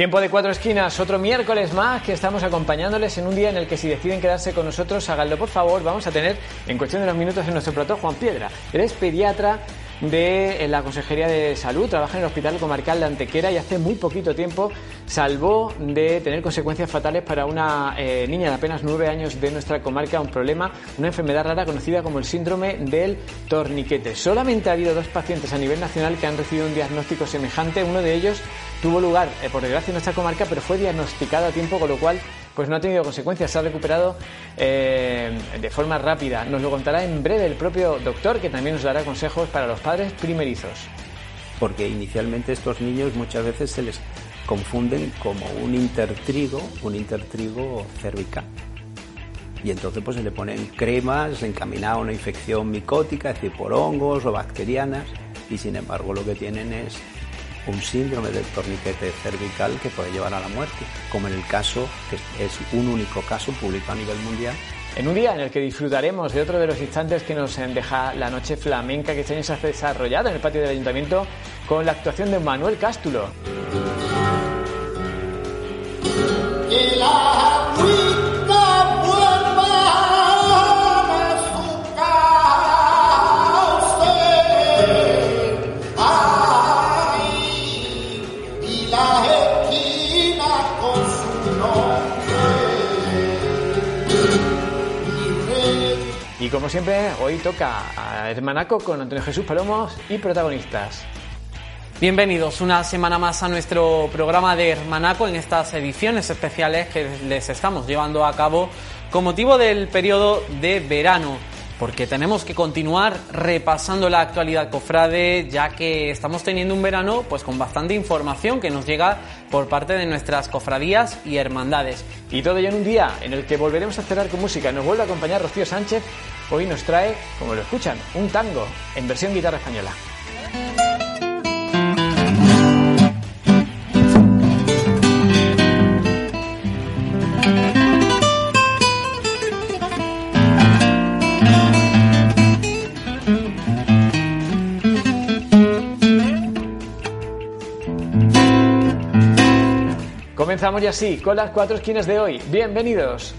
Tiempo de cuatro esquinas, otro miércoles más que estamos acompañándoles en un día en el que si deciden quedarse con nosotros, háganlo por favor. Vamos a tener en cuestión de unos minutos en nuestro plató Juan Piedra. Eres pediatra de la Consejería de Salud, trabaja en el Hospital Comarcal de Antequera y hace muy poquito tiempo salvó de tener consecuencias fatales para una eh, niña de apenas nueve años de nuestra comarca, un problema, una enfermedad rara conocida como el síndrome del torniquete. Solamente ha habido dos pacientes a nivel nacional que han recibido un diagnóstico semejante, uno de ellos tuvo lugar, eh, por desgracia, en nuestra comarca, pero fue diagnosticado a tiempo, con lo cual pues no ha tenido consecuencias, se ha recuperado eh, de forma rápida. Nos lo contará en breve el propio doctor, que también nos dará consejos para los padres primerizos. Porque inicialmente estos niños muchas veces se les confunden como un intertrigo, un intertrigo cervical. Y entonces pues se le ponen cremas encaminadas a una infección micótica, es decir, por hongos o bacterianas, y sin embargo lo que tienen es un síndrome del torniquete cervical que puede llevar a la muerte, como en el caso, que es un único caso publicado a nivel mundial. En un día en el que disfrutaremos de otro de los instantes que nos deja la noche flamenca que este año se ha desarrollado en el patio del ayuntamiento con la actuación de Manuel Cástulo. Y como siempre, hoy toca a Hermanaco con Antonio Jesús Palomos y protagonistas. Bienvenidos una semana más a nuestro programa de Hermanaco en estas ediciones especiales que les estamos llevando a cabo con motivo del periodo de verano porque tenemos que continuar repasando la actualidad cofrade, ya que estamos teniendo un verano pues con bastante información que nos llega por parte de nuestras cofradías y hermandades. Y todo ello en un día en el que volveremos a cerrar con música. Nos vuelve a acompañar Rocío Sánchez. Hoy nos trae, como lo escuchan, un tango en versión guitarra española. Comenzamos ya así con las cuatro esquinas de hoy. Bienvenidos.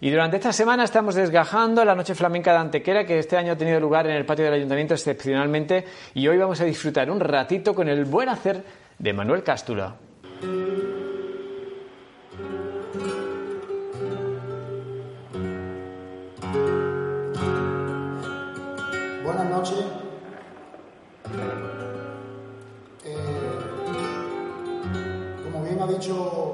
Y durante esta semana estamos desgajando la noche flamenca de Antequera que este año ha tenido lugar en el patio del ayuntamiento excepcionalmente y hoy vamos a disfrutar un ratito con el buen hacer de Manuel Cástulo. Entonces,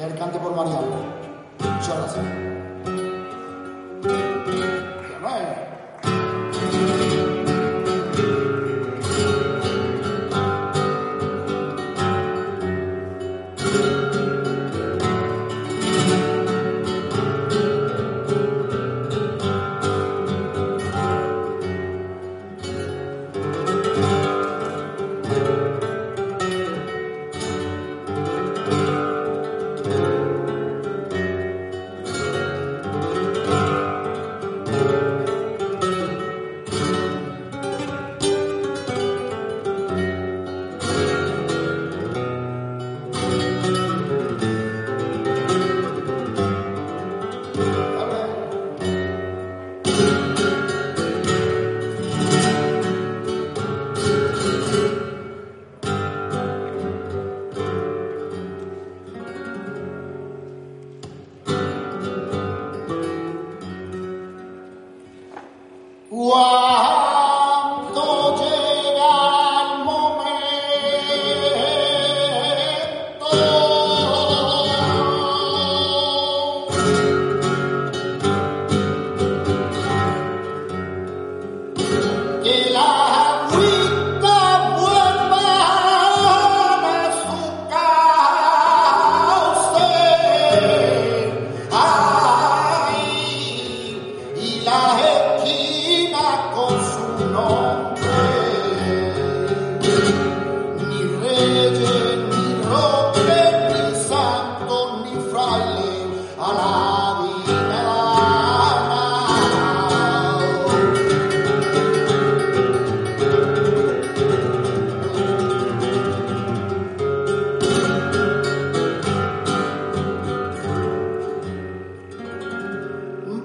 el cante por Mariano. Muchas gracias.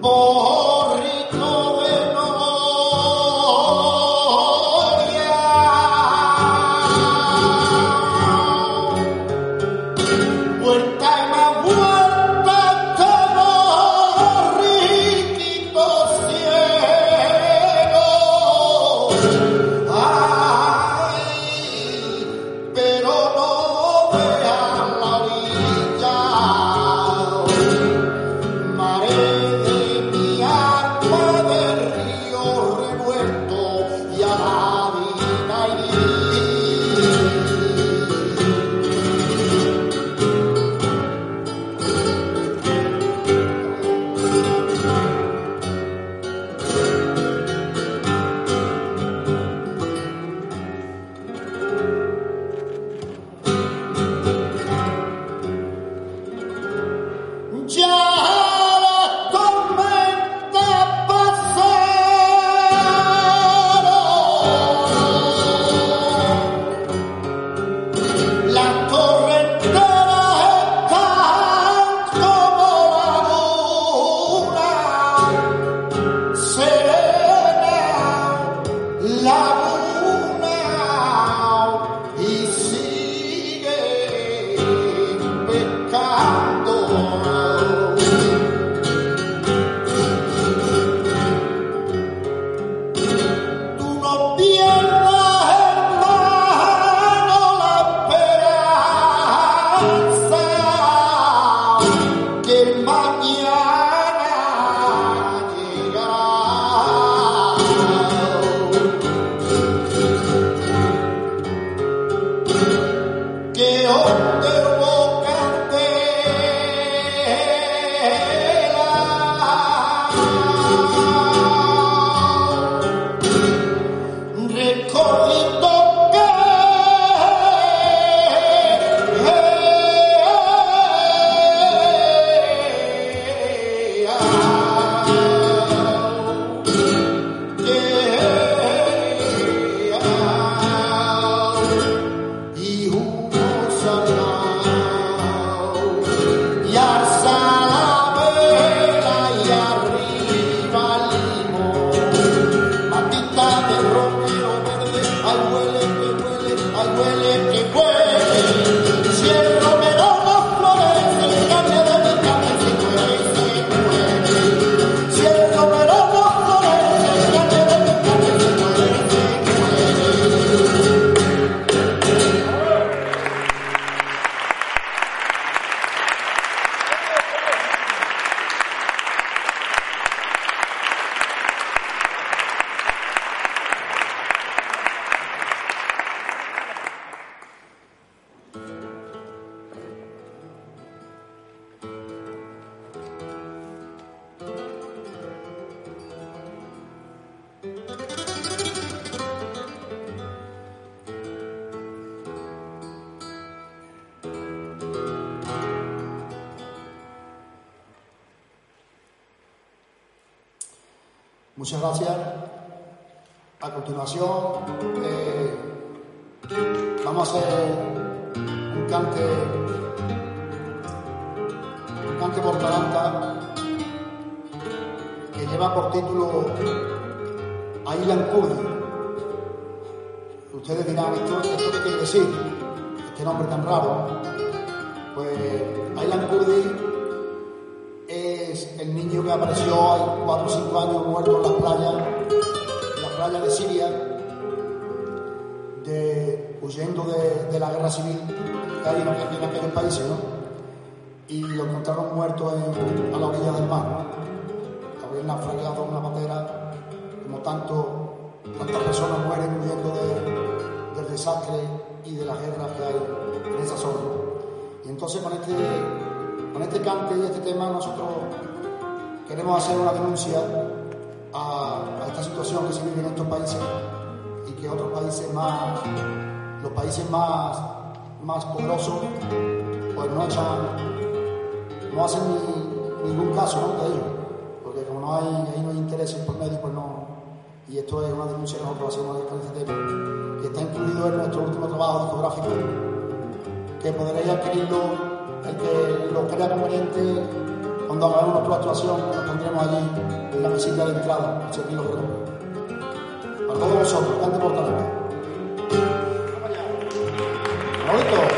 Oh. Oh. Muchas gracias. A continuación, eh, vamos a hacer un cante, un cante por talanta que lleva por título Aylan Kurdi. Ustedes dirán, ¿esto, esto qué quiere decir? Este nombre tan raro. Pues Aylan Kurdi de Siria, de, huyendo de, la guerra civil que hay en, aqu- en aquellos países, ¿no? Y lo encontraron muerto en- a la orilla del mar. Habían naufragado en una bandera, como tanto, tantas personas mueren huyendo de- del desastre y de la guerra que hay en esa zona. Y entonces con este, con este cante y este tema nosotros queremos hacer una denuncia a, esta situación que se vive en estos países y que otros países más, los países más, más poderosos, pues no echan, no hacen ni- ningún caso ¿no? de ello, porque como no hay, ahí no hay intereses por medio, pues no. Y esto es una denuncia que nosotros hacemos este tema, que está incluido en nuestro último trabajo discográfico que podréis adquirirlo el que lo crea conveniente cuando hagamos nuestra actuación, nos pondremos allí en la mesita de entrada, los que compren. A todos vosotros, cante por. Bonito.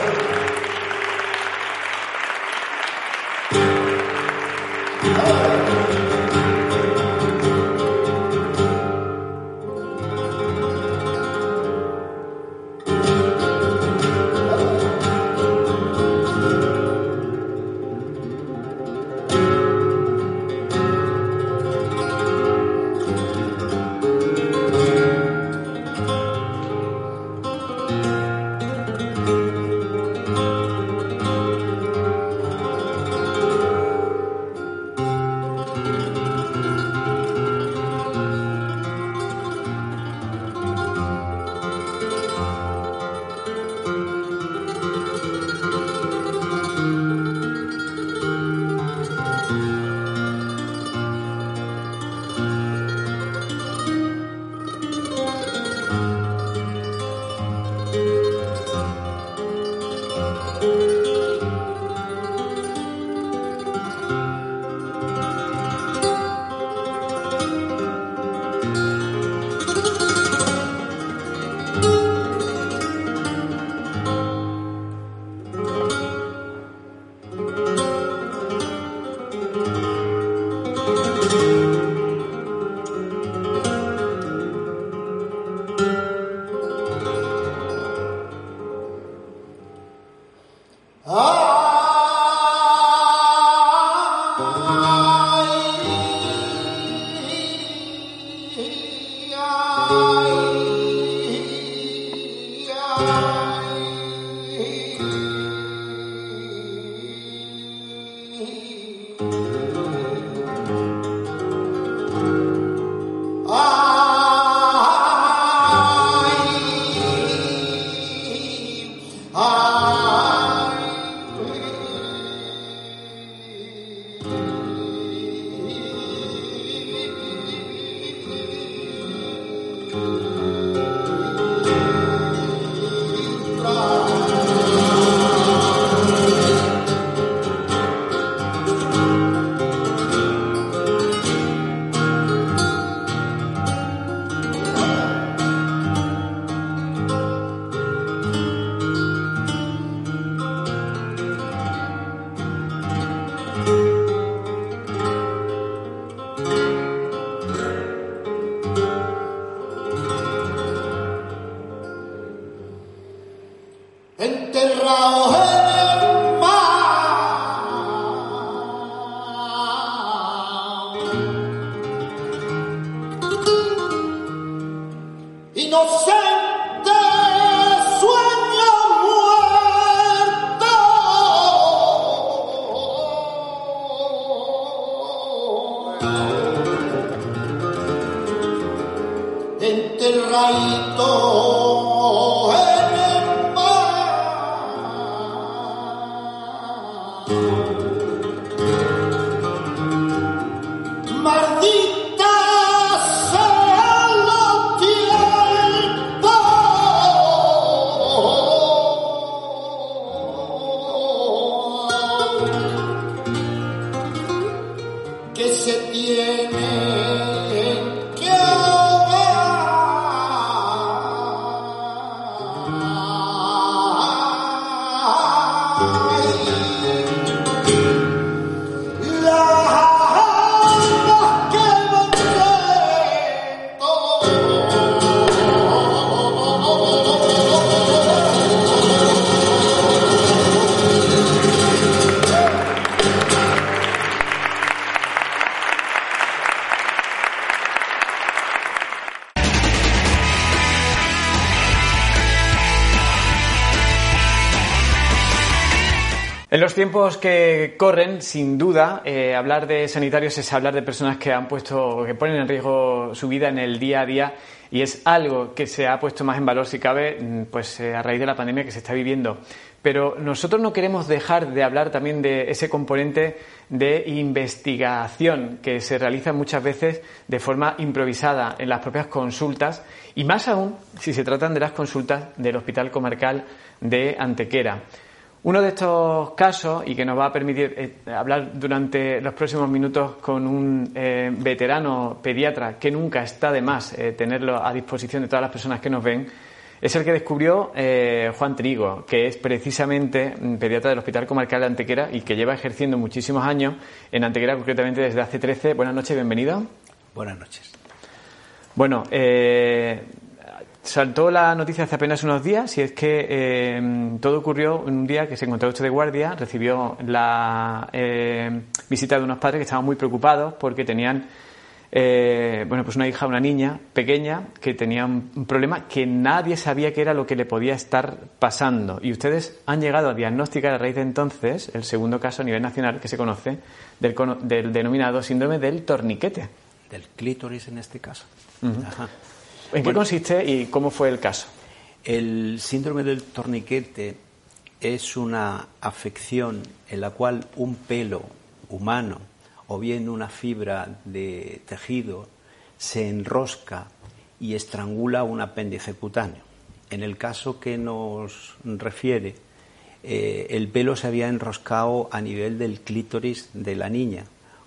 Tiempos que corren, sin duda, eh, hablar de sanitarios es hablar de personas que han puesto, que ponen en riesgo su vida en el día a día y es algo que se ha puesto más en valor, si cabe, mm, pues eh, a raíz de la pandemia que se está viviendo. Pero nosotros no queremos dejar de hablar también de ese componente de investigación que se realiza muchas veces de forma improvisada en las propias consultas y más aún si se tratan de las consultas del Hospital Comarcal de Antequera. Uno de estos casos, y que nos va a permitir eh, hablar durante los próximos minutos con un eh, veterano pediatra que nunca está de más eh, tenerlo a disposición de todas las personas que nos ven, es el que descubrió Juan Trigo, que es precisamente mm, pediatra del Hospital Comarcal de Antequera y que lleva ejerciendo muchísimos años en Antequera, concretamente desde hace 13. Buenas noches, bienvenido. Buenas noches. Bueno, eh, saltó la noticia hace apenas unos días y es que eh, todo ocurrió en un día que se encontró usted de guardia, recibió la eh, visita de unos padres que estaban muy preocupados porque tenían eh, bueno, pues una hija, una niña pequeña que tenía un, problema que nadie sabía qué era lo que le podía estar pasando. Y ustedes han llegado a diagnosticar a raíz de entonces el segundo caso a nivel nacional que se conoce del, del denominado síndrome del torniquete. Del clítoris en este caso. Ajá. ¿En qué consiste y cómo fue el caso? El síndrome del torniquete es una afección en la cual un pelo humano o bien una fibra de tejido se enrosca y estrangula un apéndice cutáneo. En el caso que nos refiere, eh, el pelo se había enroscado a nivel del clítoris de la niña,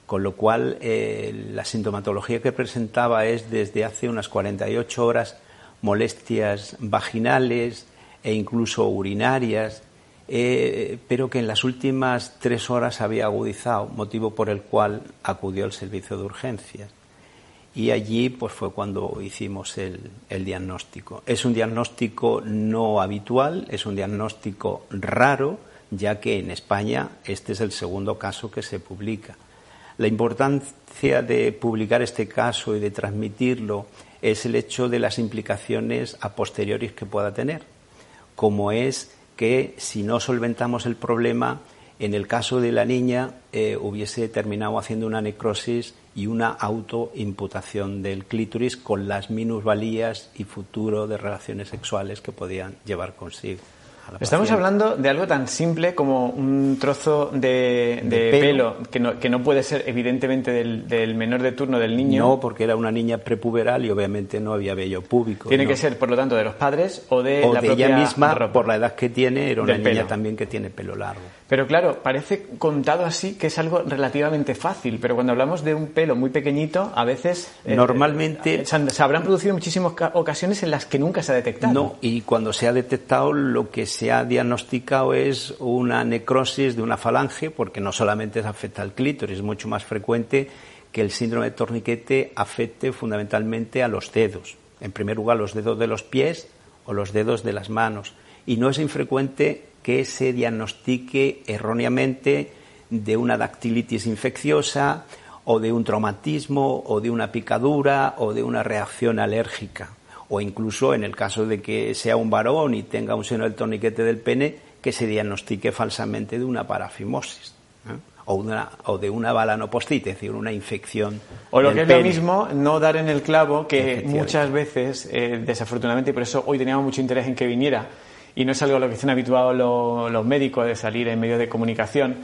con lo cual eh, la sintomatología que presentaba es desde hace unas 48 horas molestias vaginales e incluso urinarias, eh, pero que en las últimas tres horas había agudizado, motivo por el cual acudió al servicio de urgencias. Y allí pues fue cuando hicimos el, el diagnóstico. Es un diagnóstico no habitual, es un diagnóstico raro, ya que en España este es el segundo caso que se publica. La importancia de publicar este caso y de transmitirlo es el hecho de las implicaciones a posteriores que pueda tener, como es que si no solventamos el problema, en el caso de la niña eh, hubiese terminado haciendo una necrosis y una autoimputación del clítoris con las minusvalías y futuro de relaciones sexuales que podían llevar consigo. Estamos hablando de algo tan simple como un trozo de, pelo, que, no, que, no, puede ser evidentemente del, menor de turno del niño. No, porque era una niña prepuberal y obviamente no había vello púbico. Tiene que ser, por lo tanto, de los padres o de o la de ella misma, por la edad que tiene, era una niña también que tiene pelo largo. Pero claro, parece contado así que es algo relativamente fácil, pero cuando hablamos de un pelo muy pequeñito, a veces... Eh, Normalmente... se, habrán producido muchísimas ocasiones en las que nunca se ha detectado. No, y cuando se ha detectado lo que se ha diagnosticado es una necrosis de una falange, porque no solamente afecta al clítoris, es mucho más frecuente que el síndrome de torniquete afecte fundamentalmente a los dedos. En primer lugar, los dedos de los pies o los dedos de las manos. Y no es infrecuente que se diagnostique erróneamente de una dactilitis infecciosa o de un traumatismo o de una picadura o de una reacción alérgica o incluso en el caso de que sea un varón y tenga un seno del torniquete del pene que se diagnostique falsamente de una parafimosis ¿eh? o, una, o de una balanopostite, es decir, una infección. O lo que es lo mismo, no dar en el clavo, que muchas veces, eh, desafortunadamente, y por eso hoy teníamos mucho interés en que viniera, y no es algo a lo que están habituados los, médicos de salir en medios de comunicación,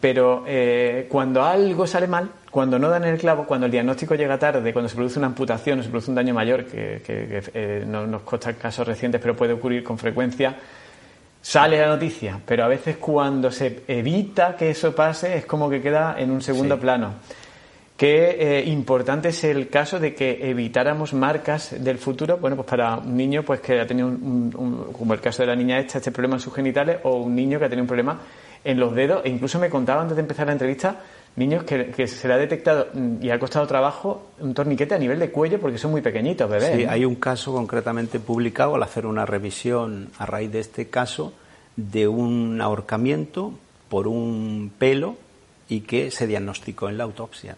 pero eh, cuando algo sale mal, cuando no dan el clavo, cuando el diagnóstico llega tarde, cuando se produce una amputación o se produce un daño mayor, que, eh, no nos consta casos recientes, pero puede ocurrir con frecuencia, sale la noticia, pero a veces cuando se evita que eso pase es como que queda en un segundo plano. Qué eh, importante es el caso de que evitáramos marcas del futuro, bueno, pues para un niño pues que ha tenido, un, como el caso de la niña esta, este problema en sus genitales, o un niño que ha tenido un problema en los dedos, e incluso me contaba antes de empezar la entrevista, niños que, se le ha detectado y ha costado trabajo un torniquete a nivel de cuello porque son muy pequeñitos, bebés. Sí, hay un caso concretamente publicado al hacer una revisión a raíz de este caso de un ahorcamiento por un pelo y que se diagnosticó en la autopsia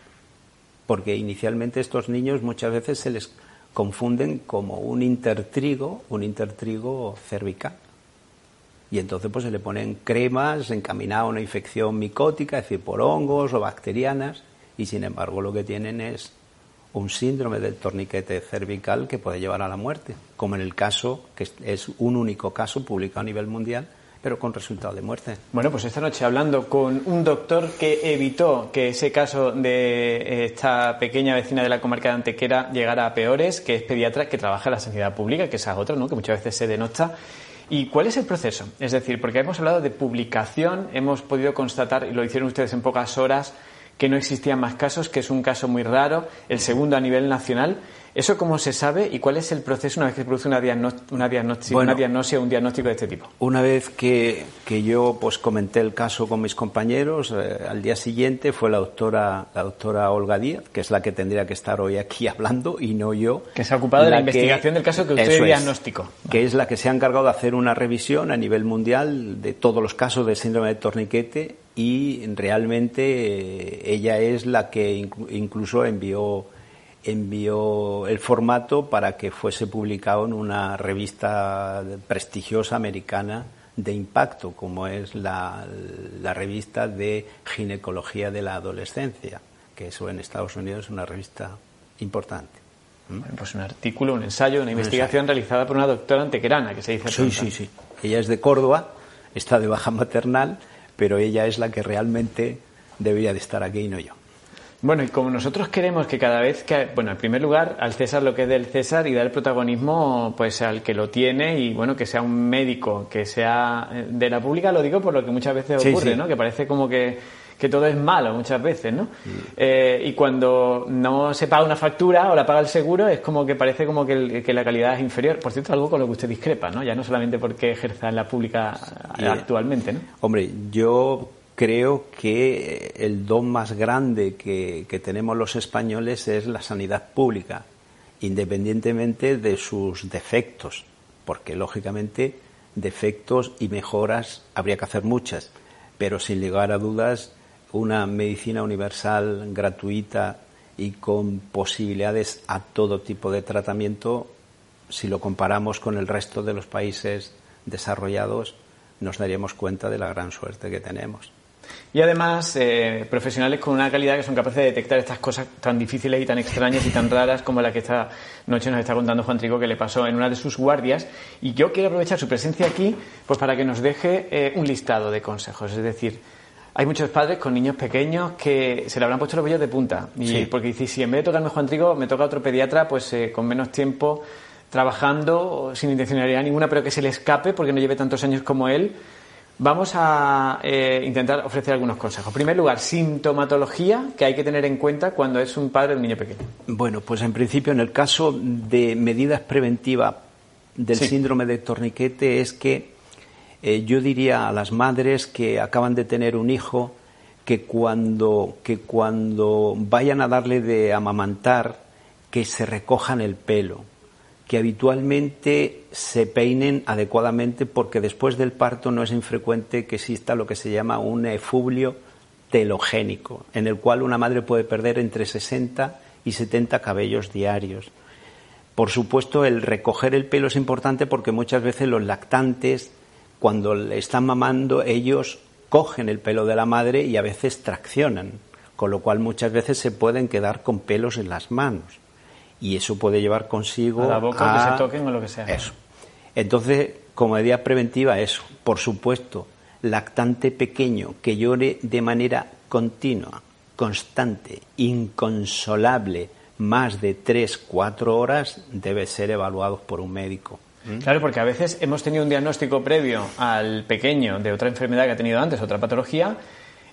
porque inicialmente estos niños muchas veces se les confunden como un intertrigo, un intertrigo cervical. Y entonces pues se le ponen cremas encaminadas a una infección micótica, es decir, por hongos o bacterianas, y sin embargo lo que tienen es un síndrome del torniquete cervical que puede llevar a la muerte, como en el caso, que es un único caso publicado a nivel mundial, pero con resultado de muerte. Bueno, pues esta noche hablando con un doctor que evitó que ese caso de esta pequeña vecina de la comarca de Antequera llegara a peores, que es pediatra que trabaja en la sanidad pública, que esa es otra, ¿no? que muchas veces se denota. ¿Y cuál es el proceso? Es decir, porque hemos hablado de publicación, hemos podido constatar, y lo hicieron ustedes en pocas horas, que no existían más casos, que es un caso muy raro, el segundo a nivel nacional. ¿Eso cómo se sabe y cuál es el proceso una vez que se produce una, una, diagnóstico, una diagnosia o un diagnóstico de este tipo? Una vez que, que yo pues comenté el caso con mis compañeros, eh, al día siguiente fue la doctora, la doctora Olga Díaz, que es la que tendría que estar hoy aquí hablando y no yo. Que se ha ocupado de la investigación del caso que usted diagnóstico. Que es la que se ha encargado de hacer una revisión a nivel mundial de todos los casos de síndrome de torniquete y realmente eh, ella es la que incluso envió envió el formato para que fuese publicado en una revista prestigiosa americana de impacto, como es la, revista de ginecología de la adolescencia, que eso en Estados Unidos es una revista importante. ¿Mm? Pues un artículo, un ensayo, una investigación realizada por una doctora antequerana, que se dice. Sí, sí, sí. Ella es de Córdoba, está de baja maternal, pero ella es la que realmente debería de estar aquí y no yo. Bueno, y como nosotros queremos que cada vez que, bueno, en primer lugar, al César lo que es del César y dar el protagonismo pues al que lo tiene y bueno, que sea un médico, que sea eh, de la pública, lo digo por lo que muchas veces ocurre, ¿no? Que parece como que, que, todo es malo muchas veces, ¿no? Eh, y cuando no se paga una factura o la paga el seguro, es como que parece como que, que, la calidad es inferior. Por cierto, algo con lo que usted discrepa, ¿no? Ya no solamente porque ejerza en la pública actualmente, ¿no? Hombre, yo creo que el don más grande que, tenemos los españoles es la sanidad pública, independientemente de sus defectos, porque lógicamente defectos y mejoras habría que hacer muchas, pero sin llegar a dudas una medicina universal gratuita y con posibilidades a todo tipo de tratamiento, si lo comparamos con el resto de los países desarrollados, nos daríamos cuenta de la gran suerte que tenemos. Y además, eh, profesionales con una calidad que son capaces de detectar estas cosas tan difíciles y tan extrañas y tan raras como la que esta noche nos está contando Juan Trigo que le pasó en una de sus guardias. Y yo quiero aprovechar su presencia aquí pues para que nos deje eh, un listado de consejos. Es decir, hay muchos padres con niños pequeños que se le habrán puesto los vellos de punta. Y Porque dice, si en vez de tocarme Juan Trigo, me toca otro pediatra, pues eh, con menos tiempo, trabajando, sin intencionalidad ninguna, pero que se le escape porque no lleve tantos años como él. Vamos a eh, intentar ofrecer algunos consejos. En primer lugar, sintomatología que hay que tener en cuenta cuando es un padre de un niño pequeño. Bueno, pues en principio, en el caso de medidas preventivas del síndrome de torniquete, es que eh, yo diría a las madres que acaban de tener un hijo que cuando, que cuando vayan a darle de amamantar, que se recojan el pelo, que habitualmente se peinen adecuadamente porque después del parto no es infrecuente que exista lo que se llama un efubio telogénico, en el cual una madre puede perder entre 60 y 70 cabellos diarios. Por supuesto, el recoger el pelo es importante porque muchas veces los lactantes cuando están mamando, ellos cogen el pelo de la madre y a veces traccionan, con lo cual muchas veces se pueden quedar con pelos en las manos. Y eso puede llevar consigo. A la boca, que se toquen o lo que sea. Eso. Entonces, como medida preventiva, eso. Por supuesto, lactante pequeño que llore de manera continua, constante, inconsolable, más de 3, 4 horas, debe ser evaluado por un médico. ¿Mm? Claro, porque a veces hemos tenido un diagnóstico previo al pequeño de otra enfermedad que ha tenido antes, otra patología,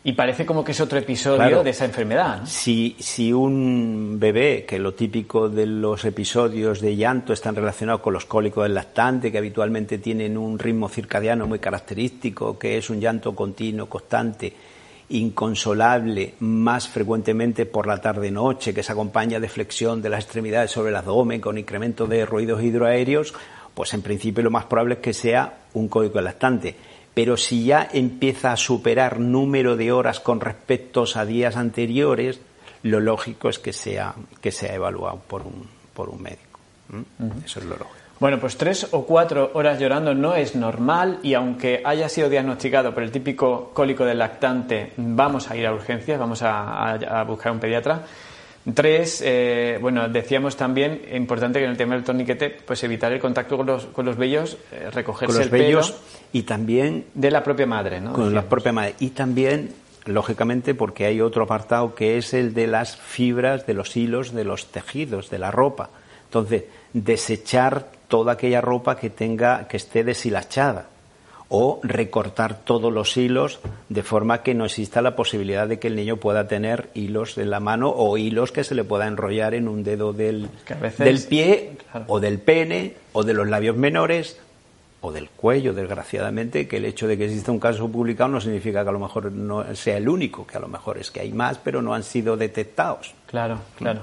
y parece como que es otro episodio de esa enfermedad. Si, si un bebé, que lo típico de los episodios de llanto están relacionados con los cólicos del lactante, que habitualmente tienen un ritmo circadiano muy característico, que es un llanto continuo, constante, inconsolable, más frecuentemente por la tarde-noche, que se acompaña de flexión de las extremidades sobre el abdomen con incremento de ruidos hidroaéreos, pues en principio lo más probable es que sea un código lactante. Pero si ya empieza a superar número de horas con respecto a días anteriores, lo lógico es que sea, que sea evaluado por un, por un médico. Eso es lo lógico. Bueno, pues tres o cuatro horas llorando no es normal y aunque haya sido diagnosticado por el típico cólico del lactante, vamos a ir a urgencias, vamos a buscar un pediatra. Tres, eh, bueno, decíamos también, importante que en el tema del torniquete, pues evitar el contacto con los, con los vellos, eh, recogerse con los vellos y también... De la propia madre, ¿no? Con la propia madre. Y también, lógicamente, porque hay otro apartado que es el de las fibras, de los hilos, de los tejidos, de la ropa. Entonces, desechar toda aquella ropa que tenga, que esté deshilachada o recortar todos los hilos de forma que no exista la posibilidad de que el niño pueda tener hilos en la mano o hilos que se le pueda enrollar en un dedo del, del pie o del pene o de los labios menores o del cuello, desgraciadamente, que el hecho de que exista un caso publicado no significa que a lo mejor no sea el único, que a lo mejor es que hay más, pero no han sido detectados. Claro, claro.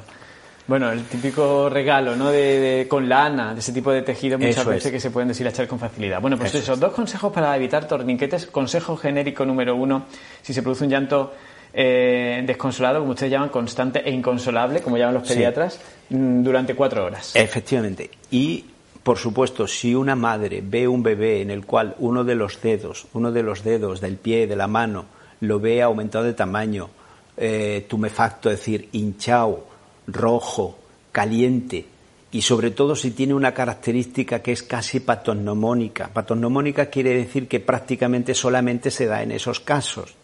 Bueno, el típico regalo, ¿no? De, con lana, de ese tipo de tejido muchas veces que se pueden deshilachar con facilidad. Bueno, pues eso, dos consejos para evitar torniquetes. Consejo genérico número uno, si se produce un llanto eh, desconsolado, como ustedes llaman, constante e inconsolable, como llaman los pediatras, mm, durante cuatro horas. Efectivamente. Y, por supuesto, si una madre ve un bebé en el cual uno de los dedos, uno de los dedos del pie, de la mano, lo ve aumentado de tamaño, eh, tumefacto, es decir, hinchado, rojo, caliente y sobre todo si tiene una característica que es casi patognomónica. Patognomónica quiere decir que prácticamente solamente se da en esos casos,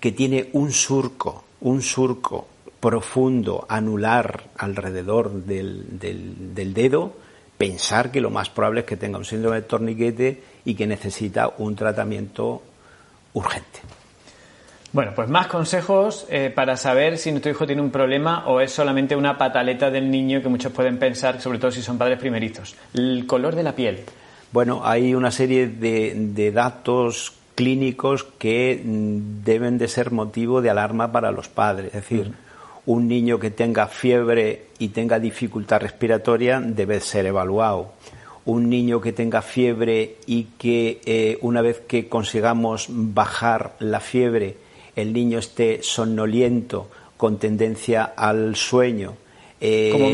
que tiene un surco, un surco profundo, anular alrededor del, del dedo, pensar que lo más probable es que tenga un síndrome de torniquete y que necesita un tratamiento urgente. Bueno, pues más consejos eh, para saber si nuestro hijo tiene un problema o es solamente una pataleta del niño que muchos pueden pensar, sobre todo si son padres primerizos. El color de la piel. Bueno, hay una serie de, datos clínicos que mm, deben de ser motivo de alarma para los padres. Es decir, un niño que tenga fiebre y tenga dificultad respiratoria debe ser evaluado. Un niño que tenga fiebre y que eh, una vez que consigamos bajar la fiebre el niño esté somnoliento, con tendencia al sueño, eh, Como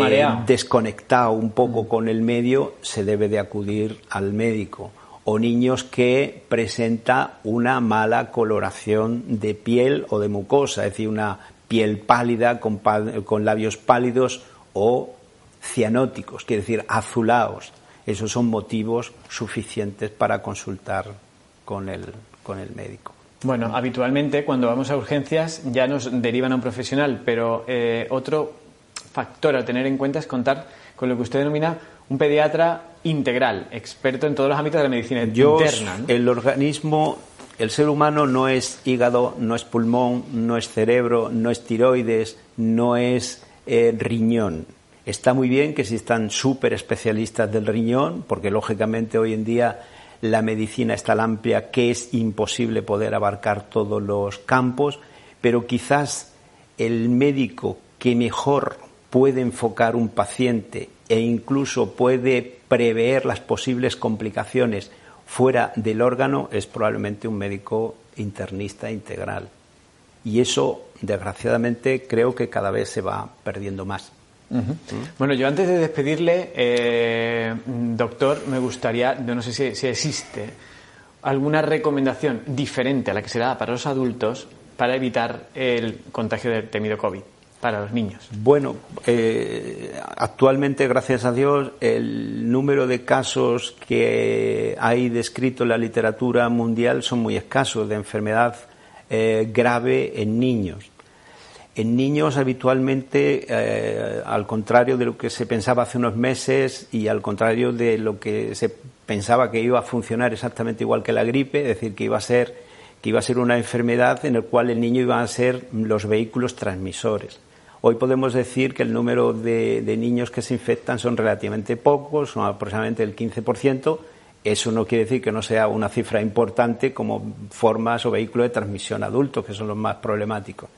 desconectado un poco con el medio, se debe de acudir al médico. O niños que presenta una mala coloración de piel o de mucosa, es decir, una piel pálida con, con labios pálidos o cianóticos, quiere decir azulados. Esos son motivos suficientes para consultar con el, con el médico. Bueno, habitualmente cuando vamos a urgencias ya nos derivan a un profesional, pero eh, otro factor a tener en cuenta es contar con lo que usted denomina un pediatra integral, experto en todos los ámbitos de la medicina Yo, interna. ¿no? el organismo, el ser humano no es hígado, no es pulmón, no es cerebro, no es tiroides, no es eh, riñón. Está muy bien que existan súper especialistas del riñón, porque lógicamente hoy en día la medicina es tan amplia que es imposible poder abarcar todos los campos, pero quizás el médico que mejor puede enfocar un paciente e incluso puede prever las posibles complicaciones fuera del órgano es probablemente un médico internista integral. Y eso, desgraciadamente, creo que cada vez se va perdiendo más. Bueno, yo antes de despedirle, eh, doctor, me gustaría, no sé si, si existe alguna recomendación diferente a la que se da para los adultos para evitar el contagio del temido COVID para los niños. Bueno, eh, actualmente, gracias a Dios, el número de casos que hay descrito en la literatura mundial son muy escasos de enfermedad eh, grave en niños. En niños habitualmente, eh, al contrario de lo que se pensaba hace unos meses y al contrario de lo que se pensaba que iba a funcionar exactamente igual que la gripe, es decir, que iba a ser, que iba a ser una enfermedad en la cual el niño iba a ser los vehículos transmisores. Hoy podemos decir que el número de, de niños que se infectan son relativamente pocos, son aproximadamente el 15%. Eso no quiere decir que no sea una cifra importante como formas o vehículos de transmisión adultos, que son los más problemáticos.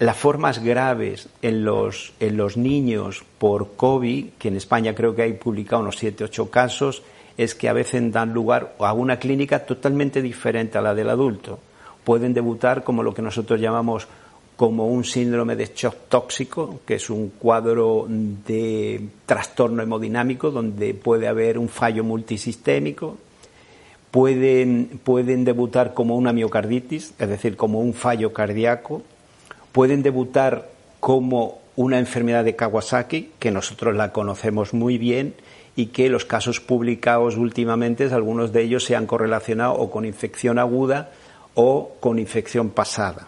Las formas graves en los, en los niños por COVID, que en España creo que hay publicado unos 7 8 casos, es que a veces dan lugar a una clínica totalmente diferente a la del adulto. Pueden debutar como lo que nosotros llamamos como un síndrome de shock tóxico, que es un cuadro de trastorno hemodinámico donde puede haber un fallo multisistémico, pueden, pueden debutar como una miocarditis, es decir, como un fallo cardíaco, pueden debutar como una enfermedad de Kawasaki, que nosotros la conocemos muy bien y que los casos publicados últimamente, algunos de ellos se han correlacionado o con infección aguda o con infección pasada.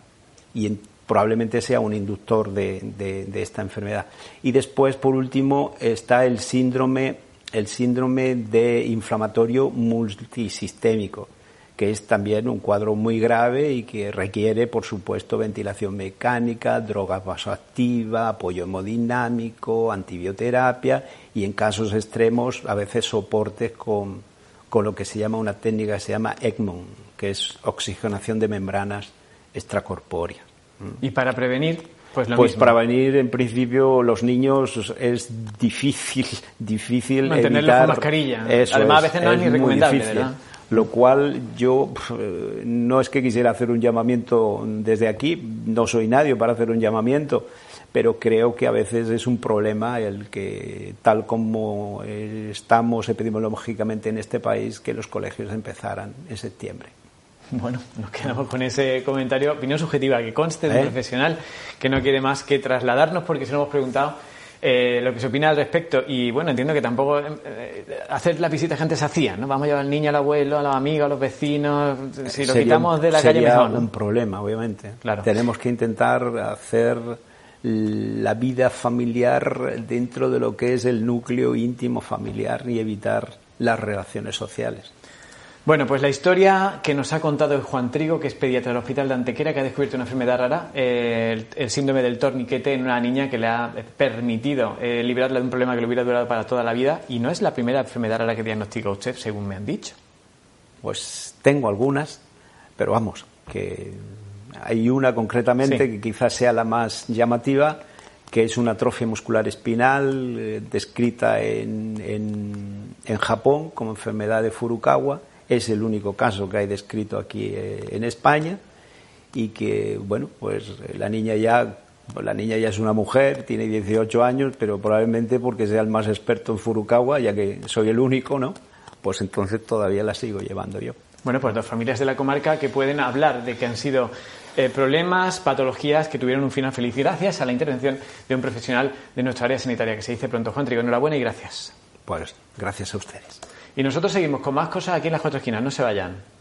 Y en- probablemente sea un inductor de, de- de esta enfermedad. Y después, por último, está el síndrome, el síndrome de inflamatorio multisistémico, que es también un cuadro muy grave y que requiere, por supuesto, ventilación mecánica, droga vasoactiva, apoyo hemodinámico, antibioterapia y en casos extremos a veces soportes con, con lo que se llama una técnica que se llama ECMO, que es oxigenación de membranas extracorpóreas. Y para prevenir, pues lo Pues mismo. para venir, en principio, los niños es difícil, difícil Mantenerlos evitar. con mascarilla. Eso Además, a es, veces no es ni recomendable. Lo cual yo eh, no es que quisiera hacer un llamamiento desde aquí, no soy nadie para hacer un llamamiento, pero creo que a veces es un problema el que, tal como eh, estamos epidemiológicamente en este país, que los colegios empezaran en septiembre. Bueno, nos quedamos con ese comentario, opinión subjetiva que conste de un ¿Eh? profesional que no quiere más que trasladarnos porque se lo hemos preguntado eh, lo que se opina al respecto. Y bueno, entiendo que tampoco eh, hacer las visitas que antes se hacían, ¿no? Vamos a llevar al niño, al abuelo, a los amigos, a los vecinos. Si lo quitamos de la calle mejor, ¿no? un problema, obviamente. Claro. Tenemos que intentar hacer la vida familiar dentro de lo que es el núcleo íntimo familiar y evitar las relaciones sociales. Bueno, pues la historia que nos ha contado Juan Trigo, que es pediatra del Hospital de Antequera, que ha descubierto una enfermedad rara, eh, el, el síndrome del torniquete en una niña que le ha permitido eh, liberarla de un problema que le hubiera durado para toda la vida. Y no es la primera enfermedad rara que diagnostica usted, según me han dicho. Pues tengo algunas, pero vamos, que hay una concretamente Sí. que quizás sea la más llamativa, que es una atrofia muscular espinal eh, descrita en, en- en Japón como enfermedad de Furukawa. Es el único caso que hay descrito aquí eh, en España y que, bueno, pues la niña ya pues la niña ya es una mujer, tiene 18 años, pero probablemente porque sea el más experto en Furukawa, ya que soy el único, ¿no? Pues entonces todavía la sigo llevando yo. Bueno, pues dos familias de la comarca que pueden hablar de que han sido eh, problemas, patologías que tuvieron un final feliz gracias a la intervención de un profesional de nuestra área sanitaria, que se dice pronto. Juan Trigo, enhorabuena y gracias. Pues gracias a ustedes. Y nosotros seguimos con más cosas aquí en las cuatro esquinas, no se vayan.